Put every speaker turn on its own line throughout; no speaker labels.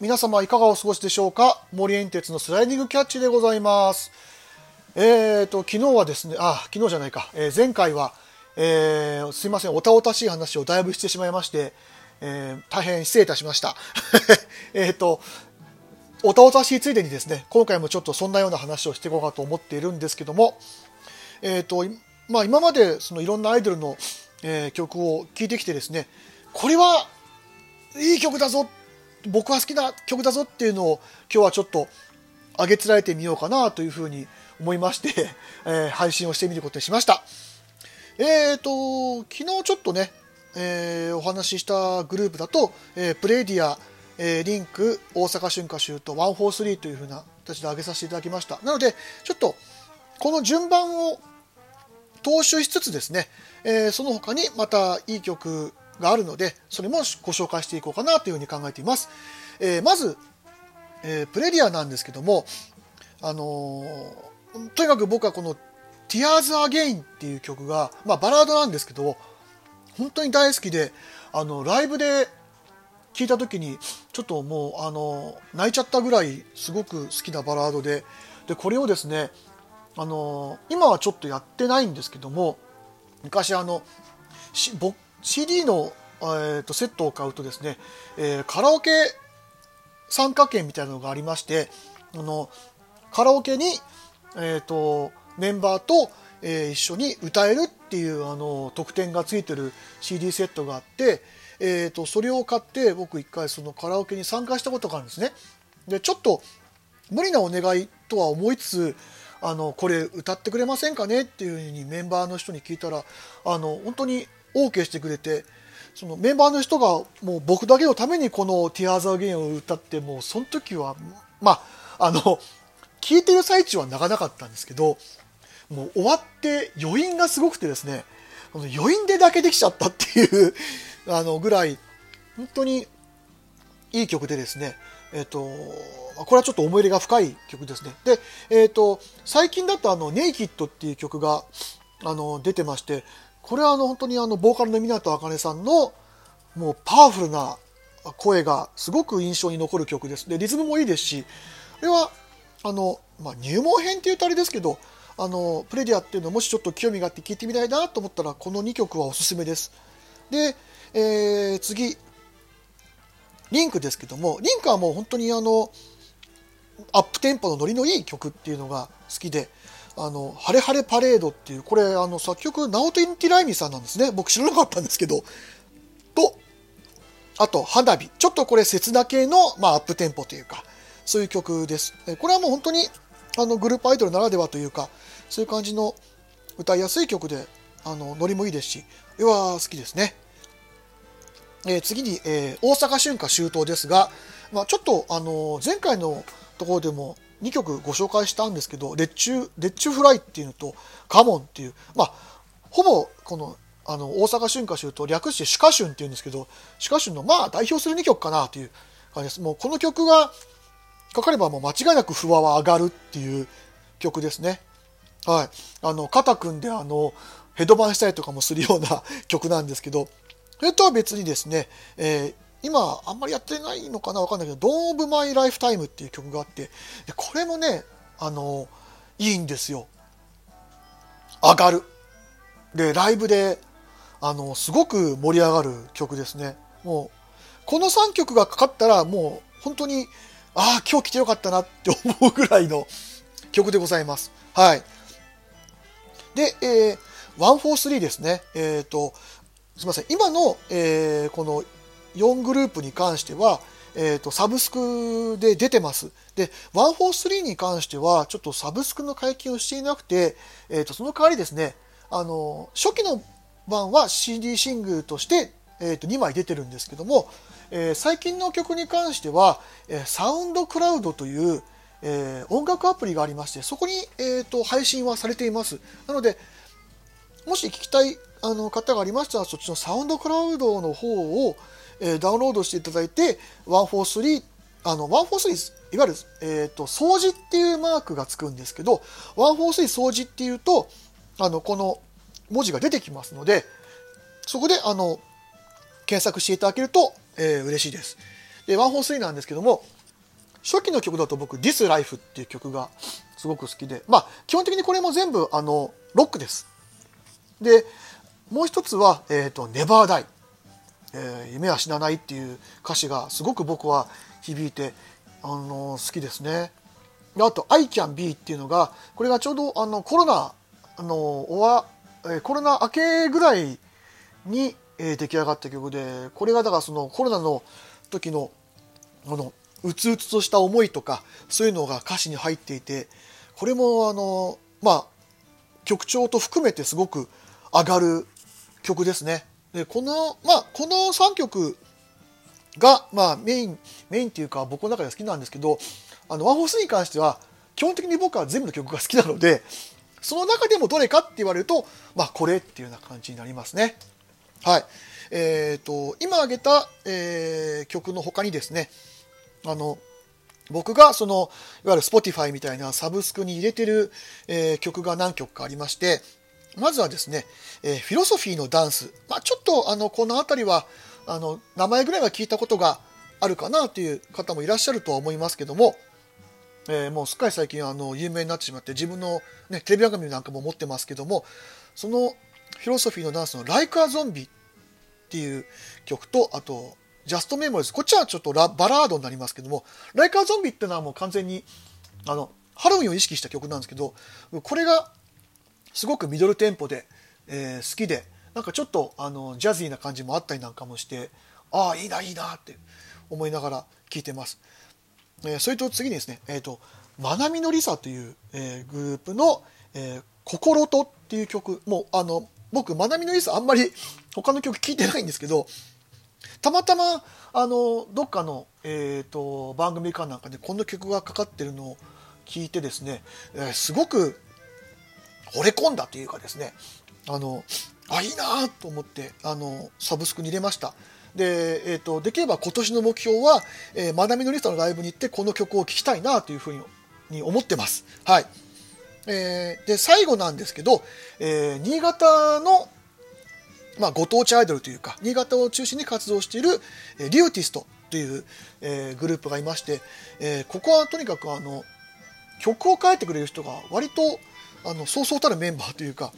皆様いかがお過ごしでしょうか？森エン鉄のスライディングキャッチでございます。えーと昨日はですねあ昨日じゃないか、えー、前回は、えー、すいませんおたおたしい話をだいぶしてしまいまして、えー、大変失礼いたしました。えっとおたおたしいついでにですね今回もちょっとそんなような話をしていこうかと思っているんですけどもえっ、とまあ今までそのいろんなアイドルの、え曲を聴いてきてですねこれはいい曲だぞ僕は好きな曲だぞっていうのを今日はちょっと上げつらえてみようかなというふうに思いまして、え、配信をしてみることにしました。えっ、ー、と、昨日ちょっとね、えー、お話ししたグループだと、えプレイディア、えリンク、大阪春夏秋と143というふうな形で上げさせていただきました。なので、ちょっとこの順番を踏襲しつつですね、えその他にまたいい曲があるので、それもご紹介していこうかなというふうに考えています。えー、まず、えー、プレリアなんですけども、あのー、とにかく僕はこの Tears Again っていう曲が、まあバラードなんですけど、本当に大好きで、あの、ライブで聴いた時に、ちょっともう、あの、泣いちゃったぐらいすごく好きなバラードで、で、これをですね、あの、今はちょっとやってないんですけども、昔あの、CD の、えー、とセットを買うとですね、えー、カラオケ参加券みたいなのがありましてあのカラオケに、えーと、メンバーと、えー、一緒に歌えるっていうあの特典がついてる CD セットがあって、えーと、それを買って僕一回そのカラオケに参加したことがあるんですね。でちょっと無理なお願いとは思いつつあのこれ歌ってくれませんかねっていうふうにメンバーの人に聞いたらあの本当に OK してくれてそのメンバーの人がもう僕だけのためにこの「Tears Again」を歌ってもうその時はまああの聞いてる最中は泣かなかったんですけどもう終わって余韻がすごくてですね余韻でだけできちゃったっていう あのぐらい本当にいい曲でですねえっ、ー、とこれはちょっと思い入れが深い曲ですね。でえっ、ー、と最近だとあの「ネイキッド」っていう曲があの出てましてこれはあの本当にあのボーカルの湊あかねさんのもうパワフルな声がすごく印象に残る曲です。で、リズムもいいですし、これはあの、まあ、入門編っていうとあれですけど、あの、プレディアっていうのもしちょっと興味があって聴いてみたいなと思ったら、この2曲はおすすめです。で、えー、次、 LinQ ですけども、 LinQ はもう本当にあの、アップテンポのノリのいい曲っていうのが好きで、あの、ハレハレパレードっていう、これ、あの、作曲、ナオト・インティライミさんなんですね。僕知らなかったんですけど。と、あと、花火。ちょっとこれ、切な系の、まあ、アップテンポというか、そういう曲です。これはもう本当に、あの、グループアイドルならではというか、そういう感じの歌いやすい曲で、あの、ノリもいいですし、絵は好きですね。えー、次に、えー、大阪春夏秋冬ですが、まあ、ちょっと、あの、前回のところでも2曲ご紹介したんですけど、レッチュ、レッチュフライっていうのと、カモンっていう、まあ、ほぼこの、あの、大阪春夏秋と略してシカ春っていうんですけど、シカ春のまあ代表する2曲かなという感じです。もうこの曲がかかればもう間違いなく不和は上がるっていう曲ですね。はい。あの、肩組んであの、ヘドバンしたりとかもするような曲なんですけど、それとは別にですね、えー今あんまりやってないのかなわかんないけど「Don't of My Lifetime」っていう曲があってこれもねあのいいんですよ。上がる。でライブであのすごく盛り上がる曲ですね。もうこの3曲がかかったらもう本当にああ今日来てよかったなって思うぐらいの 曲でございます。はい。で、えー、143ですね。えっ、ー、とすみません。今の、えー、この4グループに関しては、えーと、サブスクで出てます。で、143に関しては、ちょっとサブスクの解禁をしていなくて、えーと、その代わりですね、あの、初期の版は CD シングルとして、えーと、2枚出てるんですけども、えー、最近の曲に関しては、えー、サウンドクラウドという、えー、音楽アプリがありまして、そこに、えーと配信はされています。なので、もし聞きたいあの方がありましたら、そっちのサウンドクラウドの方を、えー、ダウンロードしていただいて143あの143いわゆる、えーと、掃除っていうマークがつくんですけど143掃除っていうとあのこの文字が出てきますのでそこであの検索していただけると、えー、嬉しいです。で、ワンフォースリーなんですけども、初期の曲だと僕、This Life っていう曲がすごく好きで、まあ、基本的にこれも全部、あの、ロックです。で、もう一つは、えっ、ー、と、Never Die。えー、夢は死なないっていう歌詞がすごく僕は響いて、あの好きですね。あと、I can be っていうのが、これがちょうどあのコロナ、のおわえコロナ明けぐらいに、えー、出来上がった曲で、これがだからそのコロナの時の、あの、うつうつとした思いとか、そういうのが歌詞に入っていて、これもあの、まあ、曲調と含めてすごく上がる曲ですね。で、この、まあ、この3曲が、まあ、メイン、メインっていうか僕の中では好きなんですけど、あの、ワンフォースに関しては、基本的に僕は全部の曲が好きなので、その中でもどれかって言われると、まあ、これっていうような感じになりますね。はい。えっ、ー、と、今挙げた、えー、曲の他にですね、あの、僕がその、いわゆる Spotify みたいなサブスクに入れてる、えー、曲が何曲かありまして、まずはですね、えー、フィロソフィーのダンス。まあ、ちょっと、あの、この辺りは、あの、名前ぐらいは聞いたことがあるかなという方もいらっしゃるとは思いますけども、えー、もうすっかり最近、あの、有名になってしまって、自分のね、テレビ番組なんかも持ってますけども、そのフィロソフィーのダンスの Like a Zombie っていう曲と、あと、ジャストメモリーズ。こっちはちょっとラバラードになりますけども、ライカーゾンビっていうのはもう完全に、あの、ハロウィンを意識した曲なんですけど、これがすごくミドルテンポで、えー、好きでなんかちょっとあのジャズィーな感じもあったりなんかもしてああいいないいなって思いながら聴いてます、えー、それと次にですねえっ、ー、とまなみのりさという、えー、グループの「えー、心と」っていう曲。もうあの僕まなみのりさあんまり他の曲聴いてないんですけどたまたまあのどっかの、えーと、番組かなんかでこの曲がかかってるのを聞いてですね、えー、すごく惚れ込んだというかですねあのあいいなと思ってあのサブスクに入れました。で,、えーと、できれば今年の目標は、えー、マダミのリストのライブに行ってこの曲を聴きたいなというふうに思ってます。はい。えー、で最後なんですけど、えー、新潟の、まあ、ご当地アイドルというか新潟を中心に活動している、えー、リューティストという、えー、グループがいまして、えー、ここはとにかくあの曲を書いてくれる人が割とあのそうそうたるメンバーというか、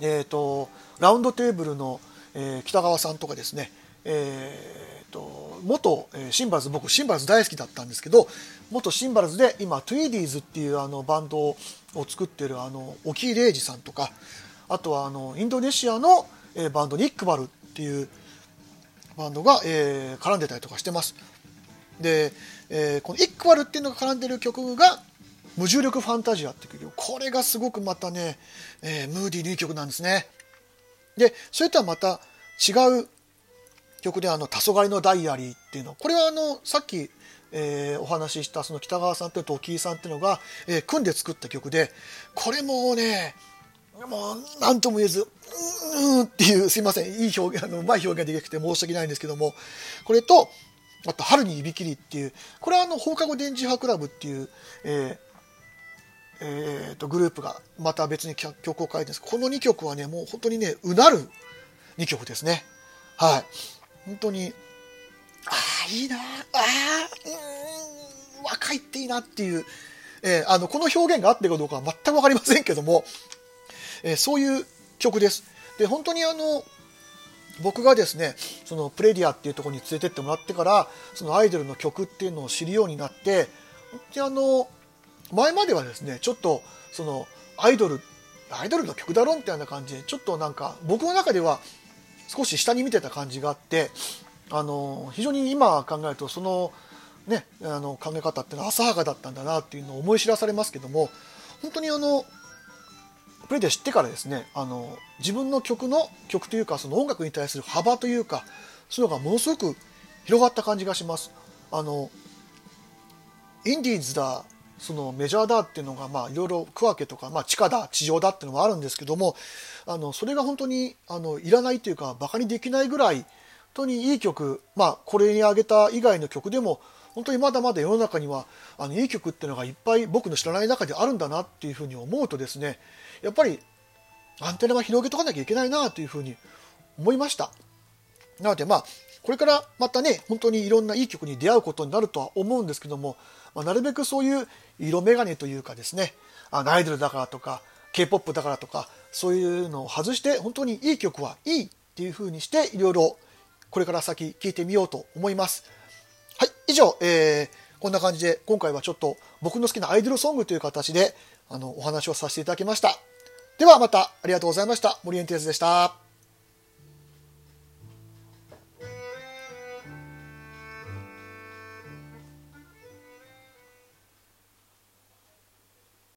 えーと、 ROUND TABLE の、えー、北川さんとかですね、えーと、元、えー、 Cymbals 僕 Cymbals 大好きだったんですけど元 Cymbals で今 TWEEDEES っていうあのバンドを作ってるあの沖井礼二さんとかあとはあのインドネシアの、えー、バンドニックバルっていうバンドが、えー、絡んでたりとかしてます。で、えー、このイックバルっていうのが絡んでる曲が無重力ファンタジアっていう曲。これがすごくまたね、えー、ムーディーないい曲なんですね。でそれとはまた違う曲であの「黄昏のダイアリー」っていうの。これはあのさっき、えー、お話ししたその北川さんと時井さんっていうのが、えー、組んで作った曲でこれもねもう何とも言えず「うん」っていうすいません。いい表現あのうまい表現できなくて申し訳ないんですけども。これとあと「春にいびきり」っていう。これはあの放課後電磁波クラブっていう、えーえーと、グループがまた別に曲を書いてるんです。この2曲はねもう本当にねうなる2曲ですね。はい。本当にああいいなあうん若いっていいなっていう、えー、あのこの表現があってかどうかは全く分かりませんけども、えー、そういう曲です。で本当にあの僕がですねそのプレディアっていうところに連れてってもらってからそのアイドルの曲っていうのを知るようになって本当にあの前まではですねちょっとそのアイドルアイドルの曲だろみたいな感じでちょっとなんか僕の中では少し下に見てた感じがあってあの非常に今考えるとそのねあの考え方っていうのは浅はかだったんだなっていうのを思い知らされますけども本当にあのプレイで知ってからですねあの自分の曲の曲というかその音楽に対する幅というかそういうのがものすごく広がった感じがします。あのインディーズだそのメジャーだっていうのがまあいろいろ区分けとか、まあ、地下だ地上だっていうのもあるんですけどもあのそれが本当にあのいらないというかバカにできないぐらい本当にいい曲まあこれに挙げた以外の曲でも本当にまだまだ世の中にはあのいい曲っていうのがいっぱい僕の知らない中であるんだなっていうふうに思うとですねやっぱりアンテナは広げとかなきゃいけないなというふうに思いました。なのでまあこれからまたね、本当にいろんないい曲に出会うことになるとは思うんですけども、まあ、なるべくそういう色眼鏡というかですね、あアイドルだからとか、K-POP だからとか、そういうのを外して、本当にいい曲はいいっていう風にして、いろいろこれから先聞いてみようと思います。はい、以上、えー、こんな感じで今回はちょっと僕の好きなアイドルソングという形であのお話をさせていただきました。ではまたありがとうございました。森エンテーズでした。